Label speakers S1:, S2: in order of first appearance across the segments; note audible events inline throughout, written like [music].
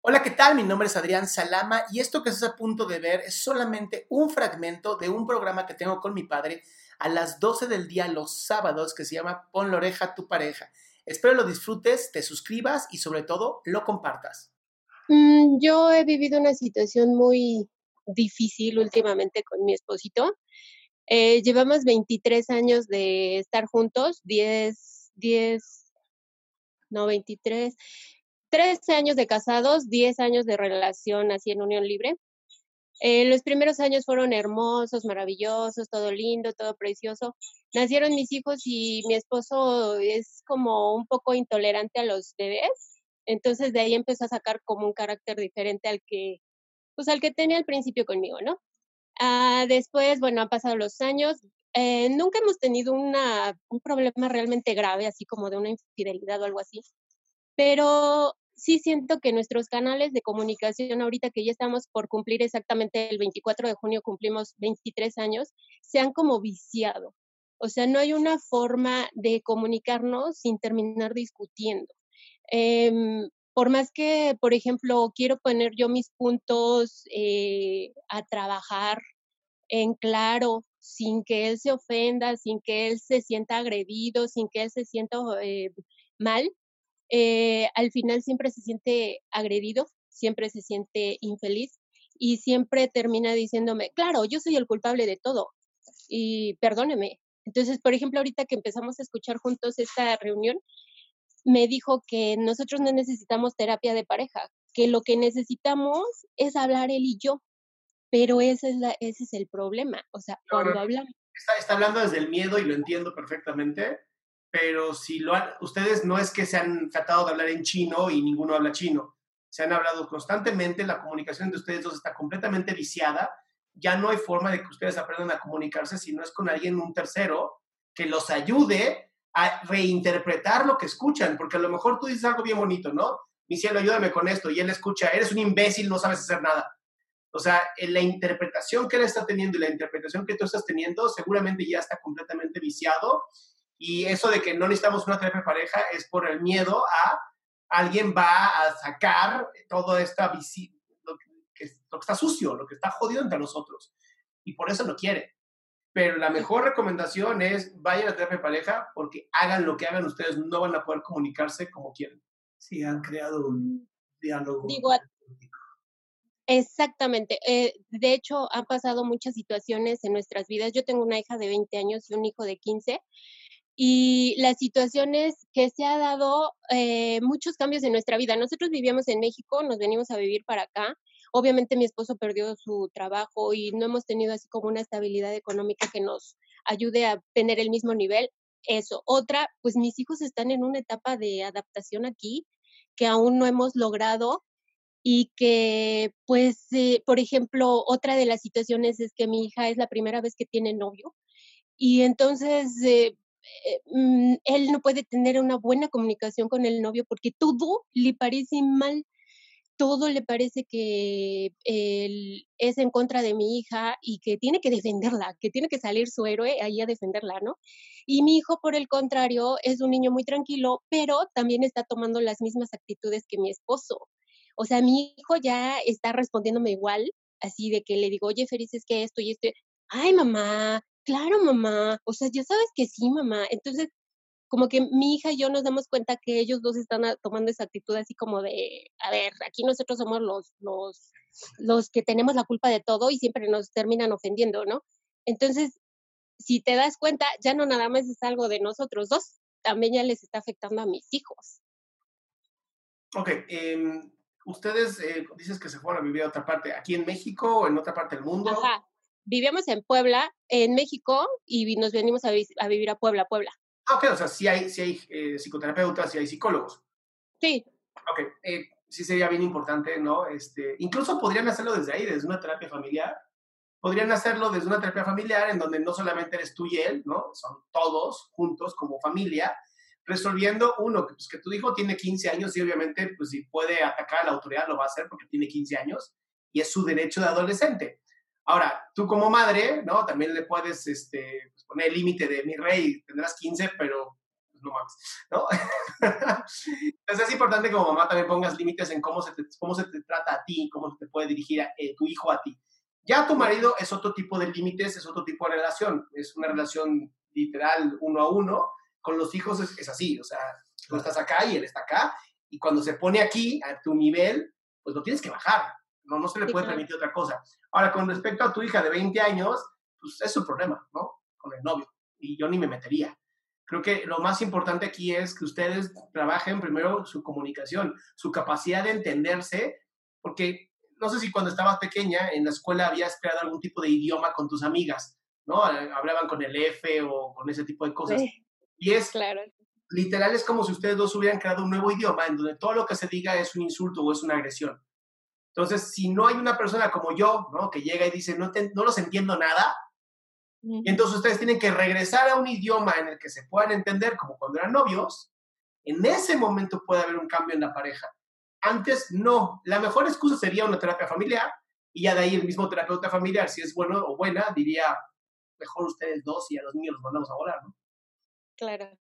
S1: Hola, ¿qué tal? Mi nombre es Adrián Salama y esto que estás a punto de ver es solamente un fragmento de un programa que tengo con mi padre a las 12 del día los sábados que se llama Pon la oreja a tu pareja. Espero lo disfrutes, te suscribas y sobre todo lo compartas.
S2: Mm, yo he vivido una situación muy difícil últimamente con mi esposito. Eh, llevamos 23 años de estar juntos, 10, 10, no 23, 13 años de casados, 10 años de relación así en unión libre. Eh, los primeros años fueron hermosos, maravillosos, todo lindo, todo precioso. Nacieron mis hijos y mi esposo es como un poco intolerante a los bebés, entonces de ahí empezó a sacar como un carácter diferente al que, pues al que tenía al principio conmigo, ¿no? Ah, después, bueno, han pasado los años. Eh, nunca hemos tenido un problema realmente grave, así como de una infidelidad o algo así pero sí siento que nuestros canales de comunicación ahorita que ya estamos por cumplir exactamente el 24 de junio cumplimos 23 años, se han como viciado. O sea, no hay una forma de comunicarnos sin terminar discutiendo. Em, por más que, por ejemplo, quiero poner yo mis puntos eh, a trabajar en claro, sin que él se ofenda, sin que él se sienta agredido, sin que él se sienta eh, mal, eh, al final siempre se siente agredido, siempre se siente infeliz y siempre termina diciéndome, claro, yo soy el culpable de todo y perdóneme. Entonces, por ejemplo, ahorita que empezamos a escuchar juntos esta reunión, me dijo que nosotros no necesitamos terapia de pareja, que lo que necesitamos es hablar él y yo, pero ese es, la, ese es el problema, o sea, cuando hablamos.
S1: Está, está hablando desde el miedo y lo entiendo perfectamente, pero si lo han, ustedes no es que se han tratado de hablar en chino y ninguno habla chino, se han hablado constantemente, la comunicación de ustedes dos está completamente viciada, ya no hay forma de que ustedes aprendan a comunicarse si no es con alguien, un tercero, que los ayude a reinterpretar lo que escuchan, porque a lo mejor tú dices algo bien bonito, ¿no? Mi cielo, ayúdame con esto, y él escucha, eres un imbécil, no sabes hacer nada. O sea, la interpretación que él está teniendo y la interpretación que tú estás teniendo seguramente ya está completamente viciado y eso de que no necesitamos una terapia pareja es por el miedo a alguien va a sacar todo esta lo que, lo que está sucio, lo que está jodido entre nosotros. Y por eso lo quiere. Pero la mejor recomendación es vayan a terapia pareja porque hagan lo que hagan ustedes, no van a poder comunicarse como quieren.
S3: Sí, han creado un diálogo.
S2: Digo, exactamente. Eh, de hecho, han pasado muchas situaciones en nuestras vidas. Yo tengo una hija de 20 años y un hijo de 15 y las situaciones que se ha dado eh, muchos cambios en nuestra vida. Nosotros vivíamos en México, nos venimos a vivir para acá. Obviamente mi esposo perdió su trabajo y no hemos tenido así como una estabilidad económica que nos ayude a tener el mismo nivel. Eso. Otra, pues mis hijos están en una etapa de adaptación aquí que aún no hemos logrado y que, pues, eh, por ejemplo, otra de las situaciones es que mi hija es la primera vez que tiene novio y entonces, eh, eh, mm, él no puede tener una buena comunicación con el novio porque todo le parece mal. todo le parece que él es en contra de mi hija y que tiene que defenderla, que tiene que salir su héroe ahí a defenderla, ¿no? Y mi hijo, por el contrario, es un niño muy tranquilo, pero también está tomando las mismas actitudes que mi esposo. O sea, mi hijo ya está respondiéndome igual, así de que le digo, oye, Feliz, es que esto y esto. Ay, mamá, claro, mamá. O sea, ya sabes que sí, mamá. Entonces, como que mi hija y yo nos damos cuenta que ellos dos están tomando esa actitud así como de, a ver, aquí nosotros somos los, los, los que tenemos la culpa de todo y siempre nos terminan ofendiendo, ¿no? Entonces, si te das cuenta, ya no nada más es algo de nosotros dos, también ya les está afectando a mis hijos.
S1: Ok, em, ustedes eh, dices que se fueron a vivir a otra parte, aquí en México o en otra parte del mundo.
S2: Ajá. Vivíamos en Puebla, en México, y nos venimos a, a vivir a Puebla, Puebla.
S1: Ah, ok, o sea, sí hay, sí hay eh, psicoterapeutas, sí hay psicólogos.
S2: Sí.
S1: Ok, eh, sí sería bien importante, ¿no? Este, incluso podrían hacerlo desde ahí, desde una terapia familiar. Podrían hacerlo desde una terapia familiar en donde no solamente eres tú y él, ¿no? Son todos juntos como familia, resolviendo uno, que, pues, que tu hijo tiene 15 años y obviamente, pues si puede atacar a la autoridad, lo va a hacer porque tiene 15 años y es su derecho de adolescente. Ahora, tú como madre, ¿no? También le puedes este, pues, poner el límite de mi rey, tendrás 15, pero pues, no mames, ¿no? [laughs] Entonces es importante que como mamá también pongas límites en cómo se te, cómo se te trata a ti, cómo se te puede dirigir eh, tu hijo a ti. Ya tu marido es otro tipo de límites, es otro tipo de relación, es una relación literal uno a uno. Con los hijos es, es así, o sea, tú estás acá y él está acá, y cuando se pone aquí, a tu nivel, pues lo tienes que bajar, no, no se le puede permitir otra cosa. Ahora, con respecto a tu hija de 20 años, pues es su problema, ¿no? Con el novio. Y yo ni me metería. Creo que lo más importante aquí es que ustedes trabajen primero su comunicación, su capacidad de entenderse, porque no sé si cuando estabas pequeña en la escuela habías creado algún tipo de idioma con tus amigas, ¿no? Hablaban con el F o con ese tipo de cosas. Y es,
S2: claro.
S1: literal, es como si ustedes dos hubieran creado un nuevo idioma en donde todo lo que se diga es un insulto o es una agresión. Entonces, si no hay una persona como yo, ¿no? Que llega y dice, no, no los entiendo nada, y entonces ustedes tienen que regresar a un idioma en el que se puedan entender, como cuando eran novios, en ese momento puede haber un cambio en la pareja. Antes, no. La mejor excusa sería una terapia familiar, y ya de ahí el mismo terapeuta familiar, si es bueno o buena, diría, mejor ustedes dos y a los niños los mandamos a volar, ¿no?
S2: Claro.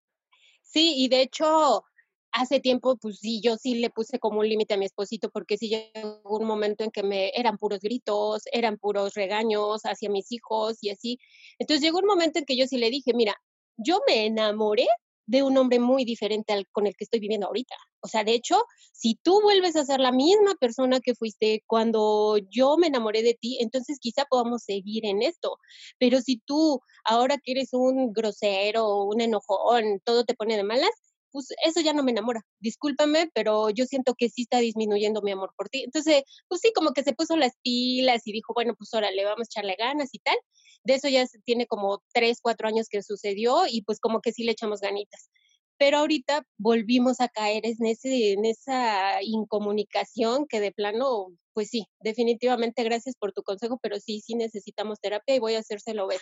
S2: Sí, y de hecho, hace tiempo, pues sí, yo sí le puse como un límite a mi esposito porque sí llegó un momento en que me eran puros gritos, eran puros regaños hacia mis hijos y así. Entonces llegó un momento en que yo sí le dije, mira, yo me enamoré de un hombre muy diferente al con el que estoy viviendo ahorita. O sea, de hecho, si tú vuelves a ser la misma persona que fuiste cuando yo me enamoré de ti, entonces quizá podamos seguir en esto. Pero si tú ahora que eres un grosero, un enojón, todo te pone de malas, pues eso ya no me enamora. Discúlpame, pero yo siento que sí está disminuyendo mi amor por ti. Entonces, pues sí, como que se puso las pilas y dijo, bueno, pues órale, vamos a echarle ganas y tal. De eso ya tiene como tres, cuatro años que sucedió y pues como que sí le echamos ganitas. Pero ahorita volvimos a caer en, en esa incomunicación que de plano, pues sí, definitivamente gracias por tu consejo, pero sí, sí necesitamos terapia y voy a hacérselo ver.